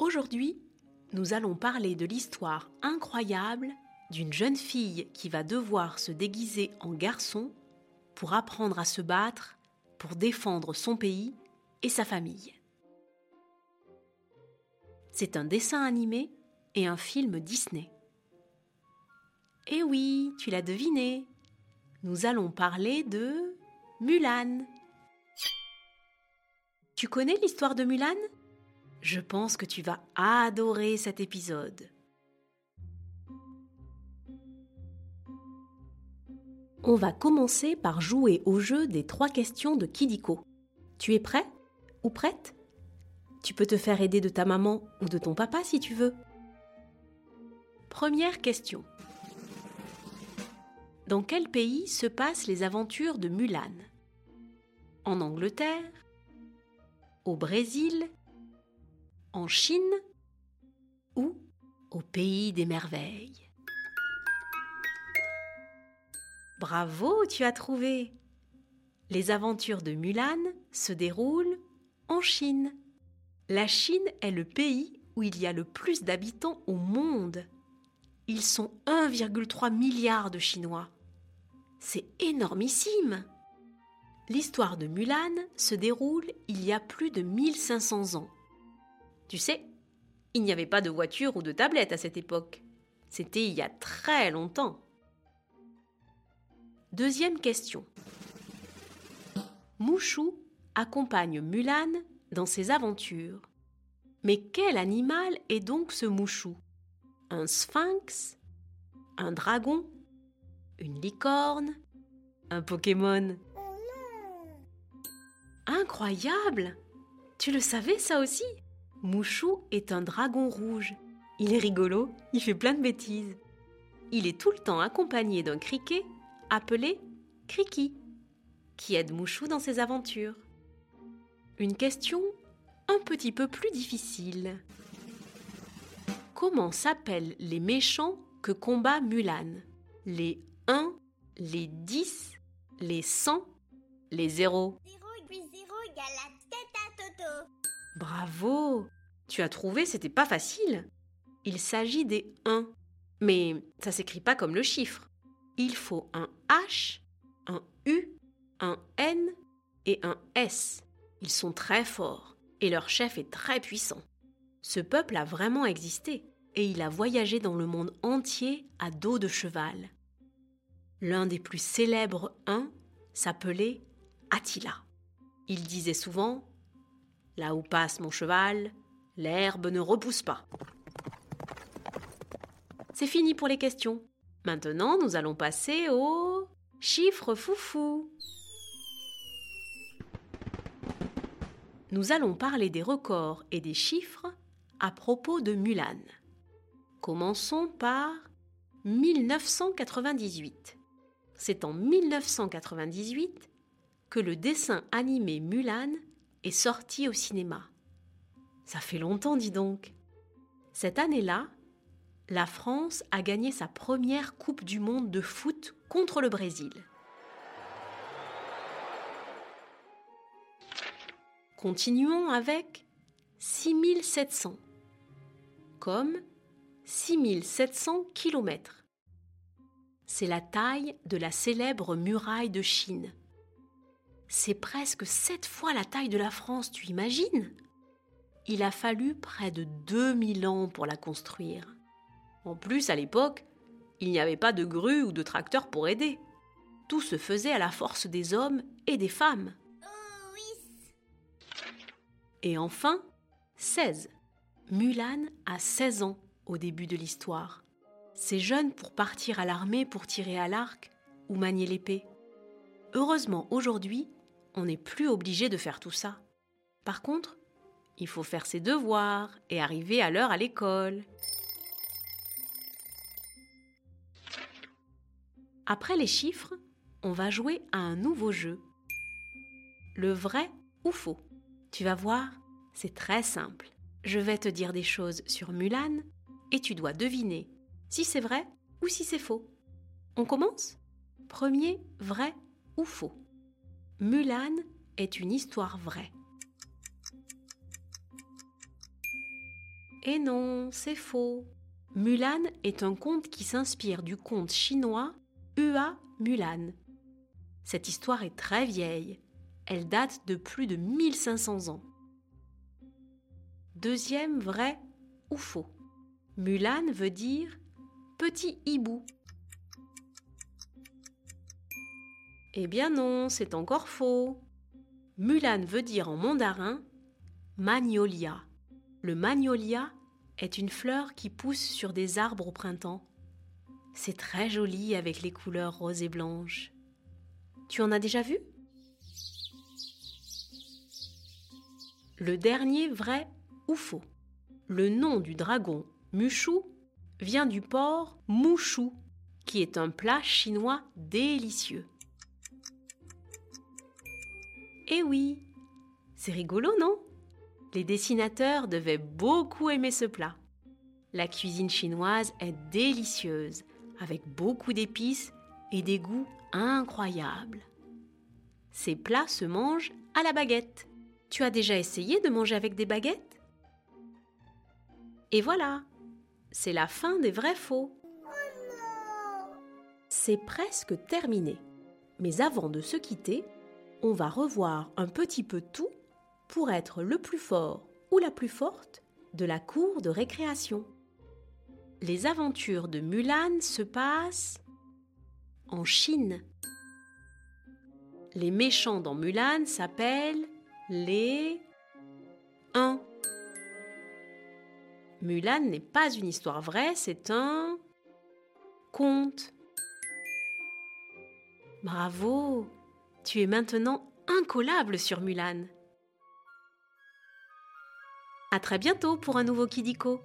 Aujourd'hui, nous allons parler de l'histoire incroyable d'une jeune fille qui va devoir se déguiser en garçon pour apprendre à se battre, pour défendre son pays et sa famille. C'est un dessin animé et un film Disney. Eh oui, tu l'as deviné. Nous allons parler de Mulan. Tu connais l'histoire de Mulan? Je pense que tu vas adorer cet épisode. On va commencer par jouer au jeu des trois questions de Kidiko. Tu es prêt ou prête? Tu peux te faire aider de ta maman ou de ton papa si tu veux. Première question. Dans quel pays se passent les aventures de Mulan? En Angleterre Au Brésil En Chine Ou au pays des merveilles Bravo, tu as trouvé Les aventures de Mulan se déroulent en Chine. La Chine est le pays où il y a le plus d'habitants au monde. Ils sont 1,3 milliard de Chinois. C'est énormissime. L'histoire de Mulan se déroule il y a plus de 1500 ans. Tu sais, il n'y avait pas de voiture ou de tablette à cette époque. C'était il y a très longtemps. Deuxième question. Mouchou accompagne Mulan dans ses aventures. Mais quel animal est donc ce Mouchou? Un sphinx? Un dragon? Une licorne? Un Pokémon? Incroyable Tu le savais ça aussi? Mouchou est un dragon rouge. Il est rigolo, il fait plein de bêtises. Il est tout le temps accompagné d'un criquet appelé Kriki, qui aide Mouchou dans ses aventures. Une question un petit peu plus difficile. Comment s'appellent les méchants que combat Mulan? Les 1, les 10, les 100, les 0 0 plus 0 égale tête à Toto. Bravo Tu as trouvé, c'était pas facile. Il s'agit des 1, mais ça s'écrit pas comme le chiffre il faut un H, un U, un N et un S. Ils sont très forts et leur chef est très puissant. Ce peuple a vraiment existé et il a voyagé dans le monde entier à dos de cheval. L'un des plus célèbres uns s'appelait Attila. Il disait souvent Là où passe mon cheval, l'herbe ne repousse pas. C'est fini pour les questions. Maintenant, nous allons passer au chiffre foufou. Nous allons parler des records et des chiffres à propos de Mulan. Commençons par 1998. C'est en 1998 que le dessin animé Mulan est sorti au cinéma. Ça fait longtemps, dis donc. Cette année-là, la France a gagné sa première Coupe du Monde de foot contre le Brésil. Continuons avec 6700, comme 6700 km. C'est la taille de la célèbre muraille de Chine. C'est presque sept fois la taille de la France, tu imagines? Il a fallu près de 2000 ans pour la construire. En plus, à l'époque, il n'y avait pas de grue ou de tracteur pour aider. Tout se faisait à la force des hommes et des femmes. Oh oui. Et enfin, 16. Mulan a 16 ans au début de l'histoire. C'est jeune pour partir à l'armée pour tirer à l'arc ou manier l'épée. Heureusement, aujourd'hui, on n'est plus obligé de faire tout ça. Par contre, il faut faire ses devoirs et arriver à l'heure à l'école. Après les chiffres, on va jouer à un nouveau jeu. Le vrai ou faux. Tu vas voir, c'est très simple. Je vais te dire des choses sur Mulan et tu dois deviner si c'est vrai ou si c'est faux. On commence? Premier, vrai ou faux. Mulan est une histoire vraie. Et non, c'est faux. Mulan est un conte qui s'inspire du conte chinois Hua Mulan. Cette histoire est très vieille. Elle date de plus de 1500 ans. Deuxième vrai ou faux. Mulan veut dire petit hibou. Eh bien non, c'est encore faux. Mulan veut dire en mandarin magnolia. Le magnolia est une fleur qui pousse sur des arbres au printemps. C'est très joli avec les couleurs roses et blanches. Tu en as déjà vu? Le dernier vrai ou faux? Le nom du dragon Mushu vient du porc Mushu, qui est un plat chinois délicieux. Eh oui, c'est rigolo, non? Les dessinateurs devaient beaucoup aimer ce plat. La cuisine chinoise est délicieuse, avec beaucoup d'épices et des goûts incroyables. Ces plats se mangent à la baguette. Tu as déjà essayé de manger avec des baguettes? Et voilà, c'est la fin des vrais faux. C'est presque terminé. Mais avant de se quitter, on va revoir un petit peu tout pour être le plus fort ou la plus forte de la cour de récréation. Les aventures de Mulan se passent en Chine. Les méchants dans Mulan s'appellent les 1. Mulan n'est pas une histoire vraie, c'est un conte. Bravo Tu es maintenant incollable sur Mulan. À très bientôt pour un nouveau Kidiko.